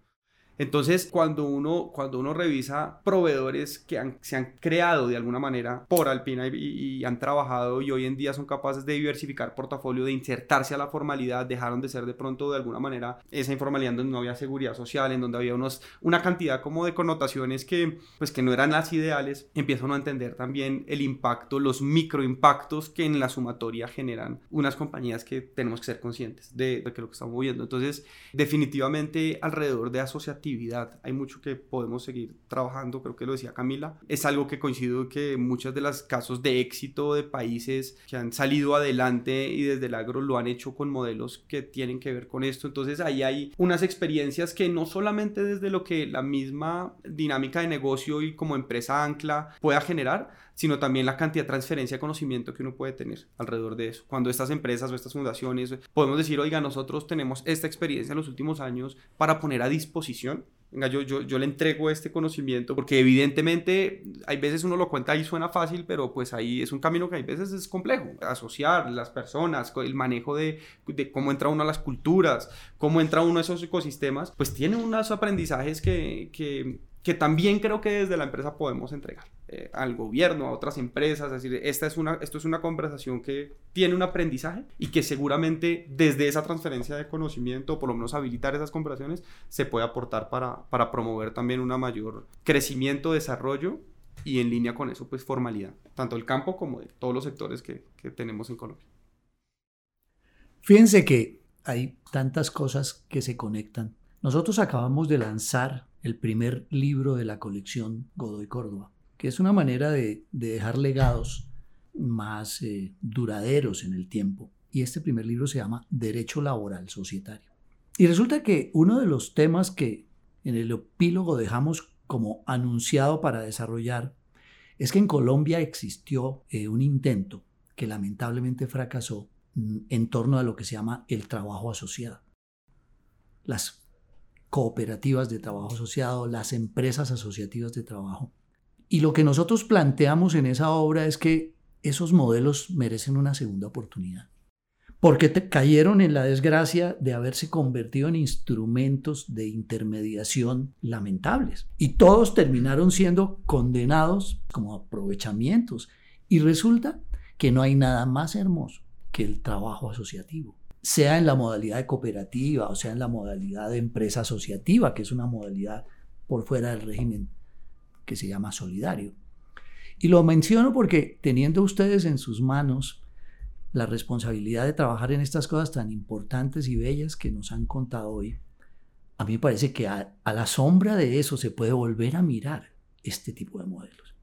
Entonces, cuando uno, cuando uno revisa proveedores que se han creado de alguna manera por Alpina y, han trabajado y hoy en día son capaces de diversificar portafolio, de insertarse a la formalidad, dejaron de ser de pronto de alguna manera esa informalidad donde no había seguridad social, en donde había unos, una cantidad como de connotaciones que, pues, que no eran las ideales, empieza uno a entender también el impacto, los microimpactos que en la sumatoria generan unas compañías que tenemos que ser conscientes de, de que lo que estamos viendo. Entonces, definitivamente alrededor de asociativos hay mucho que podemos seguir trabajando, creo que lo decía Camila. Es algo que coincido que muchos de los casos de éxito de países que han salido adelante y desde el agro lo han hecho con modelos que tienen que ver con esto. Entonces ahí hay unas experiencias que no solamente desde lo que la misma dinámica de negocio y como empresa ancla pueda generar, sino también la cantidad de transferencia de conocimiento que uno puede tener alrededor de eso. Cuando estas empresas o estas fundaciones podemos decir, oiga, nosotros tenemos esta experiencia en los últimos años para poner a disposición venga, yo, yo, yo, le entrego este conocimiento, porque evidentemente hay veces uno lo cuenta y suena fácil, pero pues ahí es un camino que hay veces es complejo. Asociar las personas, el manejo de, de cómo entra uno a las culturas, cómo entra uno a esos ecosistemas, pues tiene unos aprendizajes que, que, que también creo que desde la empresa podemos entregar. Eh, al gobierno, a otras empresas, es decir, esta es una, esto es una conversación que tiene un aprendizaje y que seguramente desde esa transferencia de conocimiento, por lo menos habilitar esas conversaciones, se puede aportar para, para promover también una mayor crecimiento, desarrollo y en línea con eso, pues formalidad, tanto el campo como de todos los sectores que, que tenemos en Colombia. Fíjense que hay tantas cosas que se conectan. Nosotros acabamos de lanzar el primer libro de la colección Godoy Córdoba, que es una manera de, dejar legados más eh, duraderos en el tiempo. Y este primer libro se llama Derecho Laboral Societario. Y resulta que uno de los temas que en el epílogo dejamos como anunciado para desarrollar es que en Colombia existió eh, un intento que lamentablemente fracasó en torno a lo que se llama el trabajo asociado. Las cooperativas de trabajo asociado, las empresas asociativas de trabajo. Y lo que nosotros planteamos en esa obra es que esos modelos merecen una segunda oportunidad porque cayeron en la desgracia de haberse convertido en instrumentos de intermediación lamentables. Y todos terminaron siendo condenados como aprovechamientos. Y resulta que no hay nada más hermoso que el trabajo asociativo, sea en la modalidad de cooperativa o sea en la modalidad de empresa asociativa, que es una modalidad por fuera del régimen que se llama solidario. Y lo menciono porque teniendo ustedes en sus manos la responsabilidad de trabajar en estas cosas tan importantes y bellas que nos han contado hoy, a mí me parece que a, la sombra de eso se puede volver a mirar este tipo de modelos.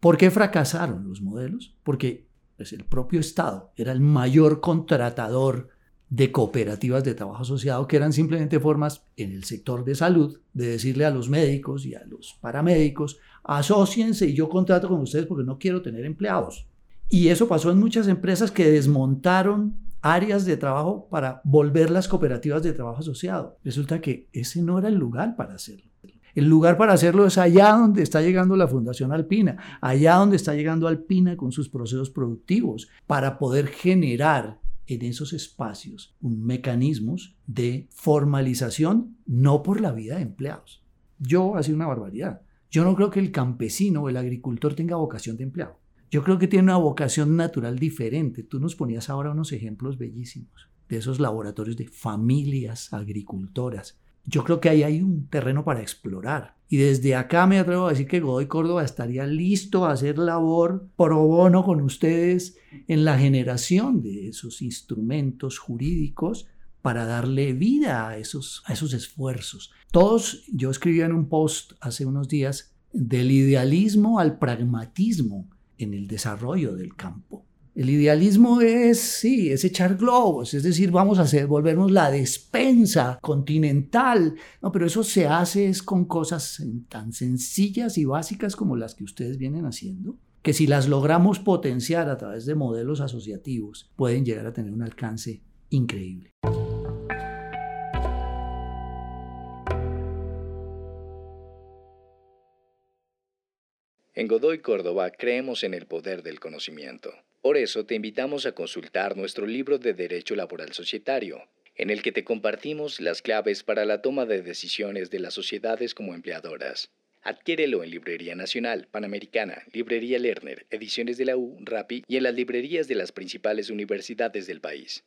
¿Por qué fracasaron los modelos? Porque pues, el propio Estado era el mayor contratador de cooperativas de trabajo asociado que eran simplemente formas en el sector de salud de decirle a los médicos y a los paramédicos, asociense y yo contrato con ustedes porque no quiero tener empleados. Y eso pasó en muchas empresas que desmontaron áreas de trabajo para volver las cooperativas de trabajo asociado. Resulta que ese no era el lugar para hacerlo. El lugar para hacerlo es allá donde está llegando la Fundación Alpina, allá donde está llegando Alpina con sus procesos productivos, para poder generar en esos espacios un mecanismos de formalización, no por la vida de empleados. Yo, ha sido una barbaridad. Yo no creo que el campesino o el agricultor tenga vocación de empleado. Yo creo que tiene una vocación natural diferente. Tú nos ponías ahora unos ejemplos bellísimos de esos laboratorios de familias agricultoras. Yo creo que ahí hay un terreno para explorar. Y desde acá me atrevo a decir que Godoy Córdoba estaría listo a hacer labor pro bono con ustedes en la generación de esos instrumentos jurídicos para darle vida a esos, a esos esfuerzos. Todos, yo escribía en un post hace unos días, del idealismo al pragmatismo en el desarrollo del campo. El idealismo es, sí, es echar globos, es decir, vamos a hacer, volvernos la despensa continental. No, pero eso se hace con cosas tan sencillas y básicas como las que ustedes vienen haciendo, que si las logramos potenciar a través de modelos asociativos, pueden llegar a tener un alcance increíble. En Godoy Córdoba creemos en el poder del conocimiento. Por eso te invitamos a consultar nuestro libro de Derecho Laboral Societario, en el que te compartimos las claves para la toma de decisiones de las sociedades como empleadoras. Adquiérelo en Librería Nacional, Panamericana, Librería Lerner, Ediciones de la U, RAPI y en las librerías de las principales universidades del país.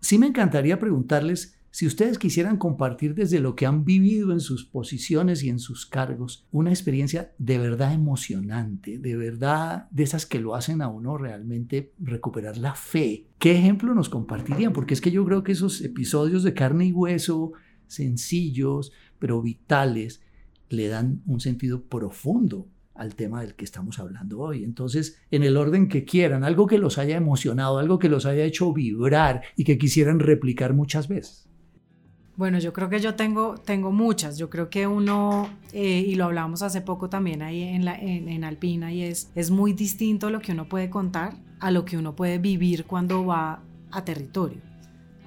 Sí me encantaría preguntarles si ustedes quisieran compartir desde lo que han vivido en sus posiciones y en sus cargos una experiencia de verdad emocionante, de verdad de esas que lo hacen a uno realmente recuperar la fe. ¿Qué ejemplo nos compartirían? Porque es que yo creo que esos episodios de carne y hueso, sencillos, pero vitales, le dan un sentido profundo al tema del que estamos hablando hoy. Entonces, en el orden que quieran, algo que los haya emocionado, algo que los haya hecho vibrar y que quisieran replicar muchas veces. Bueno, yo creo que yo tengo, tengo muchas. Yo creo que uno, eh, y lo hablamos hace poco también ahí en, la, en, Alpina, y es, es muy distinto lo que uno puede contar a lo que uno puede vivir cuando va a territorio.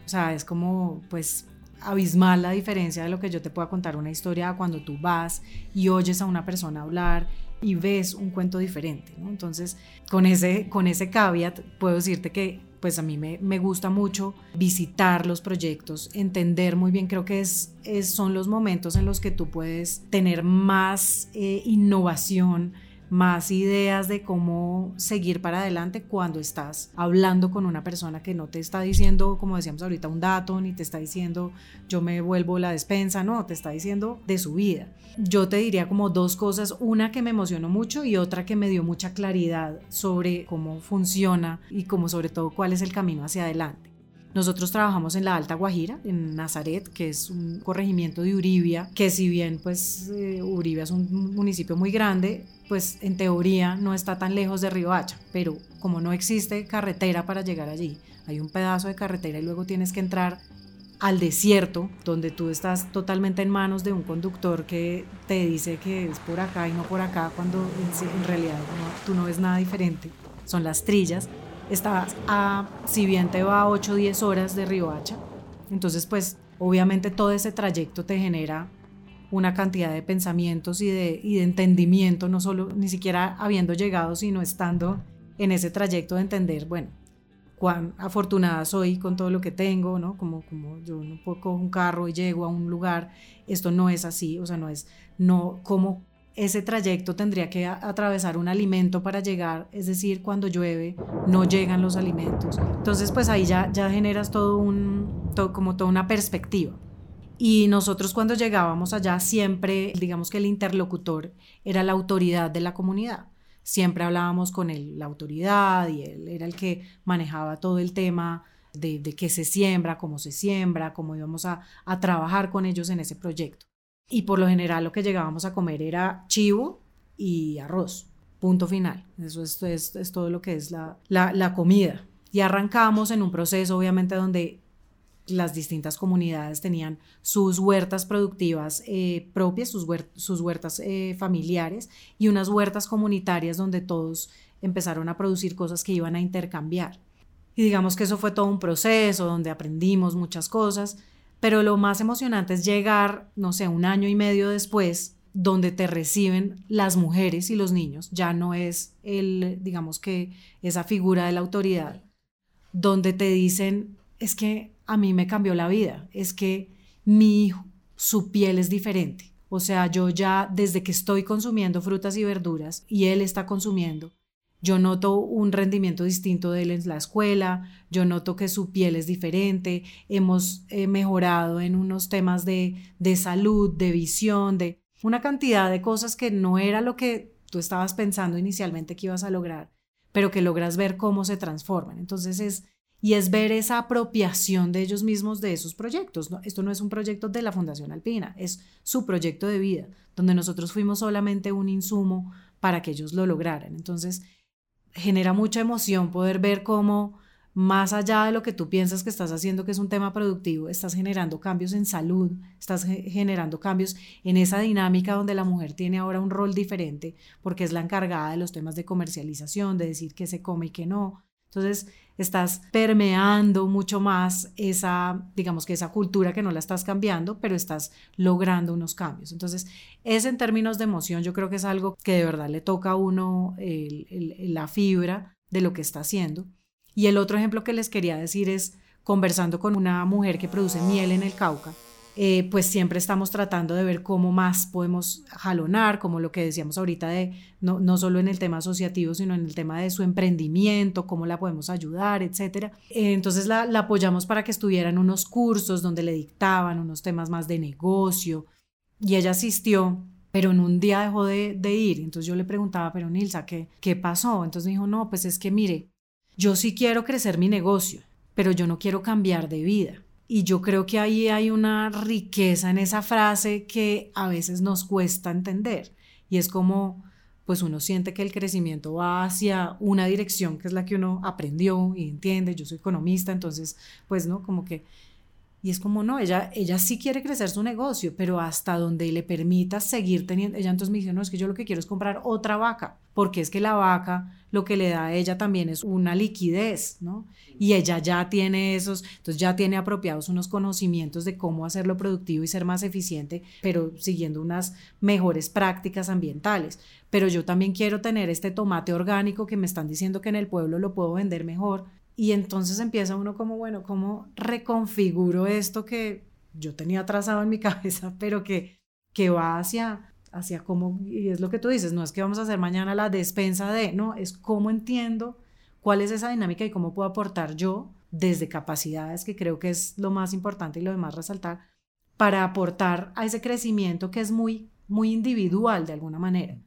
O sea, es como, pues, abismal la diferencia de lo que yo te pueda contar una historia cuando tú vas y oyes a una persona hablar y ves un cuento diferente. Entonces, con ese, con ese caveat, puedo decirte que pues a mí me, me, gusta mucho visitar los proyectos, entender muy bien, creo que es, es son los momentos en los que tú puedes tener más eh, innovación, más ideas de cómo seguir para adelante cuando estás hablando con una persona que no te está diciendo, como decíamos ahorita, un dato, ni te está diciendo yo me vuelvo la despensa, no, te está diciendo de su vida. Yo te diría como dos cosas, una que me emocionó mucho y otra que me dio mucha claridad sobre cómo funciona y como sobre todo cuál es el camino hacia adelante. Nosotros trabajamos en la Alta Guajira, en Nazaret, que es un corregimiento de Uribia, que si bien pues eh, Uribia es un municipio muy grande, pues en teoría no está tan lejos de Río Hacha, pero como no existe carretera para llegar allí, hay un pedazo de carretera y luego tienes que entrar al desierto, donde tú estás totalmente en manos de un conductor que te dice que es por acá y no por acá, cuando en, realidad tú no ves nada diferente. Son las trillas estás a, si bien te va a 8 o 10 horas de Hacha, entonces pues obviamente todo ese trayecto te genera una cantidad de pensamientos y de, y de entendimiento, no solo ni siquiera habiendo llegado, sino estando en ese trayecto de entender, bueno, cuán afortunada soy con todo lo que tengo, ¿no? Como, como yo no puedo un carro y llego a un lugar, esto no es así, o sea, no es, no, como ese trayecto tendría que atravesar un alimento para llegar, es decir, cuando llueve no llegan los alimentos. Entonces, pues ahí ya, ya generas todo un, todo, como toda una perspectiva. Y nosotros cuando llegábamos allá siempre, digamos que el interlocutor era la autoridad de la comunidad. Siempre hablábamos con él, la autoridad y él era el que manejaba todo el tema de, qué se siembra, cómo se siembra, cómo íbamos a, a trabajar con ellos en ese proyecto y por lo general lo que llegábamos a comer era chivo y arroz, punto final. Eso es, es, todo lo que es la, la, comida. Y arrancamos en un proceso obviamente donde las distintas comunidades tenían sus huertas productivas eh, propias, sus, sus huertas eh, familiares y unas huertas comunitarias donde todos empezaron a producir cosas que iban a intercambiar. Y digamos que eso fue todo un proceso donde aprendimos muchas cosas, pero lo más emocionante es llegar, no sé, un año y medio después, donde te reciben las mujeres y los niños, ya no es el, digamos que esa figura de la autoridad, donde te dicen, es que a mí me cambió la vida, es que mi hijo, su piel es diferente. O sea, yo ya desde que estoy consumiendo frutas y verduras y él está consumiendo, yo noto un rendimiento distinto de él en la escuela, yo noto que su piel es diferente, hemos eh, mejorado en unos temas de, de salud, de visión, de una cantidad de cosas que no era lo que tú estabas pensando inicialmente que ibas a lograr, pero que logras ver cómo se transforman. Entonces es, y es ver esa apropiación de ellos mismos de esos proyectos. ¿no? Esto no es un proyecto de la Fundación Alpina, es su proyecto de vida, donde nosotros fuimos solamente un insumo para que ellos lo lograran. Entonces, genera mucha emoción poder ver cómo más allá de lo que tú piensas que estás haciendo, que es un tema productivo, estás generando cambios en salud, estás generando cambios en esa dinámica donde la mujer tiene ahora un rol diferente, porque es la encargada de los temas de comercialización, de decir qué se come y qué no. Entonces, estás permeando mucho más esa, digamos que esa cultura que no la estás cambiando, pero estás logrando unos cambios. Entonces, es en términos de emoción, yo creo que es algo que de verdad le toca a uno la fibra de lo que está haciendo. Y el otro ejemplo que les quería decir es conversando con una mujer que produce miel en el Cauca eh, pues siempre estamos tratando de ver cómo más podemos jalonar, como lo que decíamos ahorita de no, no solo en el tema asociativo, sino en el tema de su emprendimiento, cómo la podemos ayudar, etc. Eh, entonces la, apoyamos para que estuviera en unos cursos donde le dictaban unos temas más de negocio y ella asistió pero en un día dejó de, de, ir. Entonces yo le preguntaba, pero Nilsa, ¿qué, ¿qué pasó? Entonces me dijo, no, pues es que mire, yo sí quiero crecer mi negocio, pero yo no quiero cambiar de vida. Y yo creo que ahí hay una riqueza en esa frase que a veces nos cuesta entender. Y es como, pues uno siente que el crecimiento va hacia una dirección que es la que uno aprendió y entiende. Yo soy economista, entonces, pues, ¿no? Como que y es como, no, ella, ella sí quiere crecer su negocio, pero hasta donde le permita seguir teniendo, ella entonces me dice, no, es que yo lo que quiero es comprar otra vaca, porque es que la vaca lo que le da a ella también es una liquidez, ¿no? Y ella ya tiene esos, entonces ya tiene apropiados unos conocimientos de cómo hacerlo productivo y ser más eficiente, pero siguiendo unas mejores prácticas ambientales. Pero yo también quiero tener este tomate orgánico que me están diciendo que en el pueblo lo puedo vender mejor y entonces empieza uno como, bueno, ¿cómo reconfiguro esto que yo tenía trazado en mi cabeza, pero que, que va hacia, hacia cómo, y es lo que tú dices, no es que vamos a hacer mañana la despensa de, no, es cómo entiendo cuál es esa dinámica y cómo puedo aportar yo desde capacidades, que creo que es lo más importante y lo demás resaltar, para aportar a ese crecimiento que es muy, muy individual de alguna manera.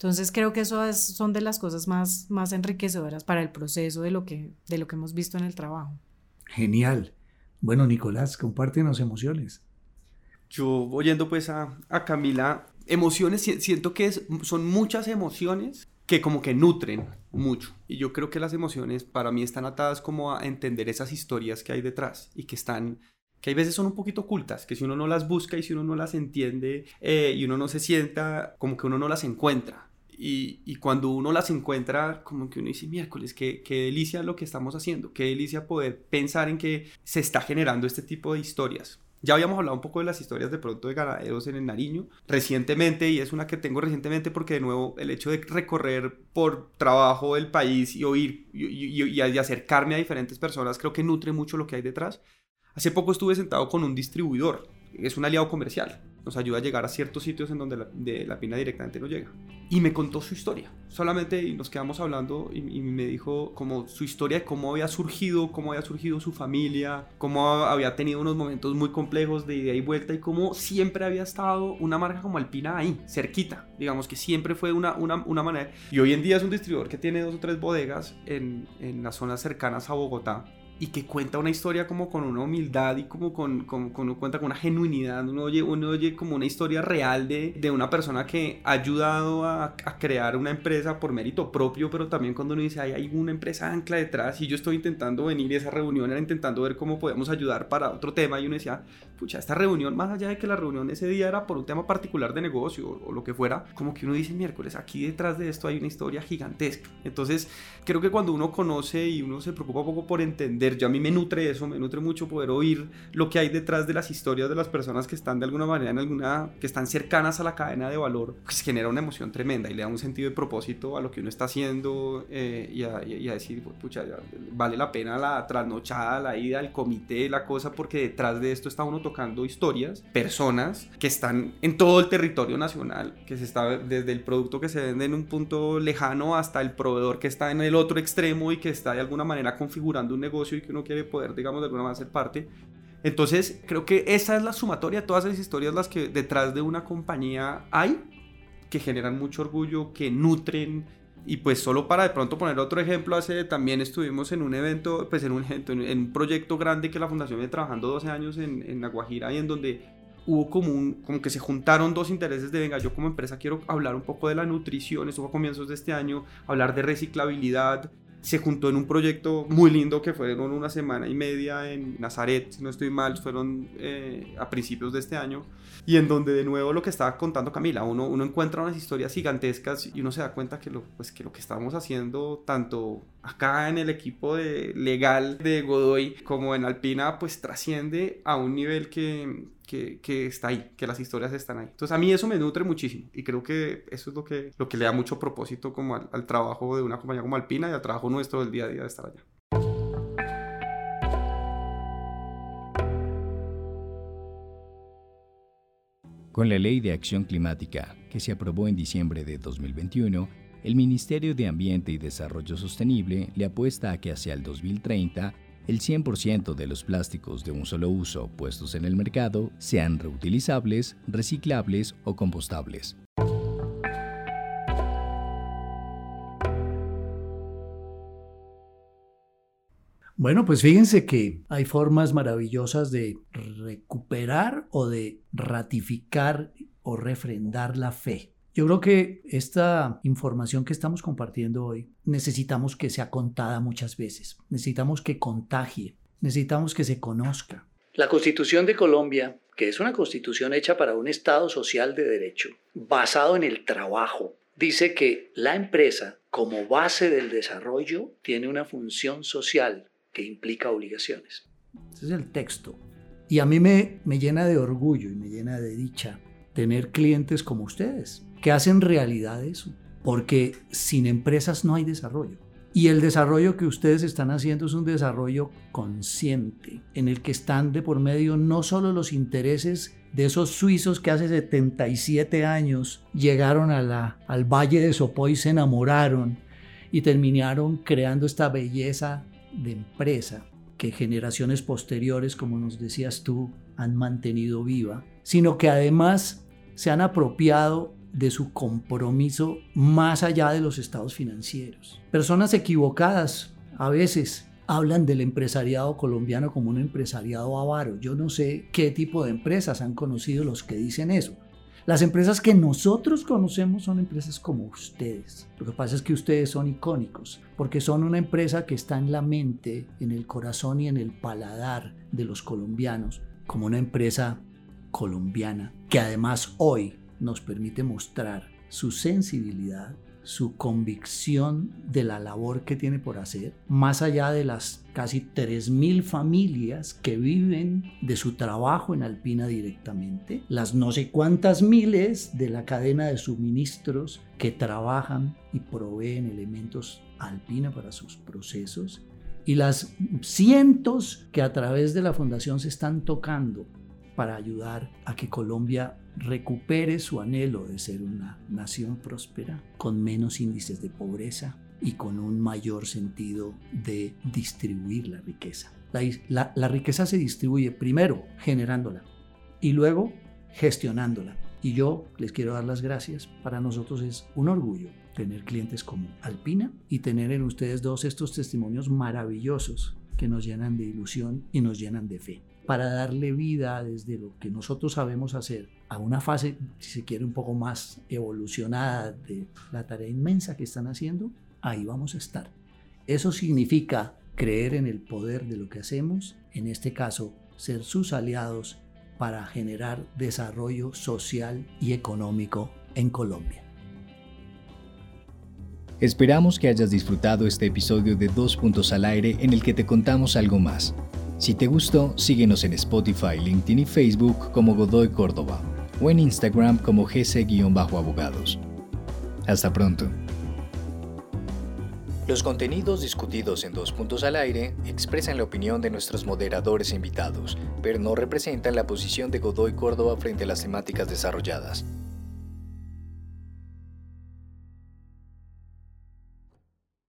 Entonces creo que eso son de las cosas más, más enriquecedoras para el proceso de lo, que, de lo que hemos visto en el trabajo. Genial. Bueno, Nicolás, compártenos emociones. Yo oyendo pues a, a Camila, emociones, siento que son muchas emociones que como que nutren mucho. Y yo creo que las emociones para mí están atadas como a entender esas historias que hay detrás y que están que hay veces son un poquito ocultas, que si uno no las busca y si uno no las entiende eh, y uno no se sienta, como que uno no las encuentra. Y, cuando uno las encuentra, como que uno dice, miércoles, qué, qué delicia lo que estamos haciendo, qué delicia poder pensar en que se está generando este tipo de historias. Ya habíamos hablado un poco de las historias de pronto de ganaderos en el Nariño recientemente y es una que tengo recientemente porque de nuevo el hecho de recorrer por trabajo el país y oír y, acercarme a diferentes personas creo que nutre mucho lo que hay detrás. Hace poco estuve sentado con un distribuidor, es un aliado comercial, nos ayuda a llegar a ciertos sitios en donde la, de la pina directamente no llega. Y me contó su historia, solamente y nos quedamos hablando y, me dijo como su historia de cómo había surgido, cómo había surgido su familia, cómo había tenido unos momentos muy complejos de ida y vuelta y cómo siempre había estado una marca como Alpina ahí, cerquita, digamos que siempre fue una, una, una manera. Y hoy en día es un distribuidor que tiene dos o tres bodegas en, en las zonas cercanas a Bogotá y que cuenta una historia como con una humildad y como con, con, con cuenta con una genuinidad. Uno oye, uno oye como una historia real de, de una persona que ha ayudado a, a, crear una empresa por mérito propio, pero también cuando uno dice, hay, hay una empresa ancla detrás y yo estoy intentando venir a esa reunión, era intentando ver cómo podemos ayudar para otro tema y uno decía, pucha, esta reunión, más allá de que la reunión ese día era por un tema particular de negocio o, o lo que fuera, como que uno dice miércoles, aquí detrás de esto hay una historia gigantesca. Entonces, creo que cuando uno conoce y uno se preocupa un poco por entender, yo a mí me nutre eso, me nutre mucho poder oír lo que hay detrás de las historias de las personas que están de alguna manera en alguna, que están cercanas a la cadena de valor, pues genera una emoción tremenda y le da un sentido de propósito a lo que uno está haciendo eh, y, a, y, a, decir, pucha, vale la pena la trasnochada, la ida, el comité, la cosa, porque detrás de esto está uno tocando historias, personas que están en todo el territorio nacional, que se está desde el producto que se vende en un punto lejano hasta el proveedor que está en el otro extremo y que está de alguna manera configurando un negocio que uno quiere poder, digamos, de alguna manera ser parte. Entonces, creo que esa es la sumatoria de todas esas historias las que detrás de una compañía hay, que generan mucho orgullo, que nutren. Y pues solo para de pronto poner otro ejemplo, hace también estuvimos en un evento, pues en un, en un proyecto grande que la fundación viene trabajando 12 años en, en La Guajira y en donde hubo como, un, como que se juntaron dos intereses de, venga, yo como empresa quiero hablar un poco de la nutrición, estuvo a comienzos de este año, hablar de reciclabilidad, se juntó en un proyecto muy lindo que fueron una semana y media en Nazaret, si no estoy mal, fueron eh, a principios de este año, y en donde de nuevo lo que estaba contando Camila, uno, uno encuentra unas historias gigantescas y uno se da cuenta que lo, pues, que lo que estamos haciendo tanto acá en el equipo de legal de Godoy como en Alpina, pues trasciende a un nivel que, que, está ahí, que las historias están ahí. Entonces a mí eso me nutre muchísimo y creo que eso es lo que, lo que le da mucho propósito como al, trabajo de una compañía como Alpina y al trabajo nuestro del día a día de estar allá. Con la Ley de Acción Climática, que se aprobó en diciembre de 2021, el Ministerio de Ambiente y Desarrollo Sostenible le apuesta a que hacia el 2030 el 100% de los plásticos de un solo uso puestos en el mercado sean reutilizables, reciclables o compostables. Bueno, pues fíjense que hay formas maravillosas de recuperar o de ratificar o refrendar la fe. Yo creo que esta información que estamos compartiendo hoy necesitamos que sea contada muchas veces, necesitamos que contagie, necesitamos que se conozca. La Constitución de Colombia, que es una constitución hecha para un Estado social de derecho, basado en el trabajo, dice que la empresa, como base del desarrollo, tiene una función social que implica obligaciones. Ese es el texto. Y a mí me, me llena de orgullo y me llena de dicha tener clientes como ustedes, que hacen realidad eso, porque sin empresas no hay desarrollo. Y el desarrollo que ustedes están haciendo es un desarrollo consciente, en el que están de por medio no solo los intereses de esos suizos que hace 77 años llegaron a la, al Valle de Sopó y se enamoraron y terminaron creando esta belleza de empresa que generaciones posteriores, como nos decías tú, han mantenido viva, sino que además se han apropiado de su compromiso más allá de los estados financieros. Personas equivocadas a veces hablan del empresariado colombiano como un empresariado avaro. Yo no sé qué tipo de empresas han conocido los que dicen eso. Las empresas que nosotros conocemos son empresas como ustedes. Lo que pasa es que ustedes son icónicos, porque son una empresa que está en la mente, en el corazón y en el paladar de los colombianos, como una empresa colombiana, que además hoy nos permite mostrar su sensibilidad, su convicción de la labor que tiene por hacer, más allá de las casi 3.000 familias que viven de su trabajo en Alpina directamente, las no sé cuántas miles de la cadena de suministros que trabajan y proveen elementos Alpina para sus procesos, y las cientos que a través de la fundación se están tocando para ayudar a que Colombia recupere su anhelo de ser una nación próspera, con menos índices de pobreza y con un mayor sentido de distribuir la riqueza. La, riqueza se distribuye primero generándola y luego gestionándola. Y yo les quiero dar las gracias. Para nosotros es un orgullo tener clientes como Alpina y tener en ustedes dos estos testimonios maravillosos que nos llenan de ilusión y nos llenan de fe para darle vida desde lo que nosotros sabemos hacer a una fase, si se quiere, un poco más evolucionada de la tarea inmensa que están haciendo, ahí vamos a estar. Eso significa creer en el poder de lo que hacemos, en este caso, ser sus aliados para generar desarrollo social y económico en Colombia. Esperamos que hayas disfrutado este episodio de Dos Puntos al Aire en el que te contamos algo más si te gustó, síguenos en Spotify, LinkedIn y Facebook como Godoy Córdoba o en Instagram como gc-abogados. Hasta pronto. Los contenidos discutidos en Dos Puntos al Aire expresan la opinión de nuestros moderadores e invitados, pero no representan la posición de Godoy Córdoba frente a las temáticas desarrolladas.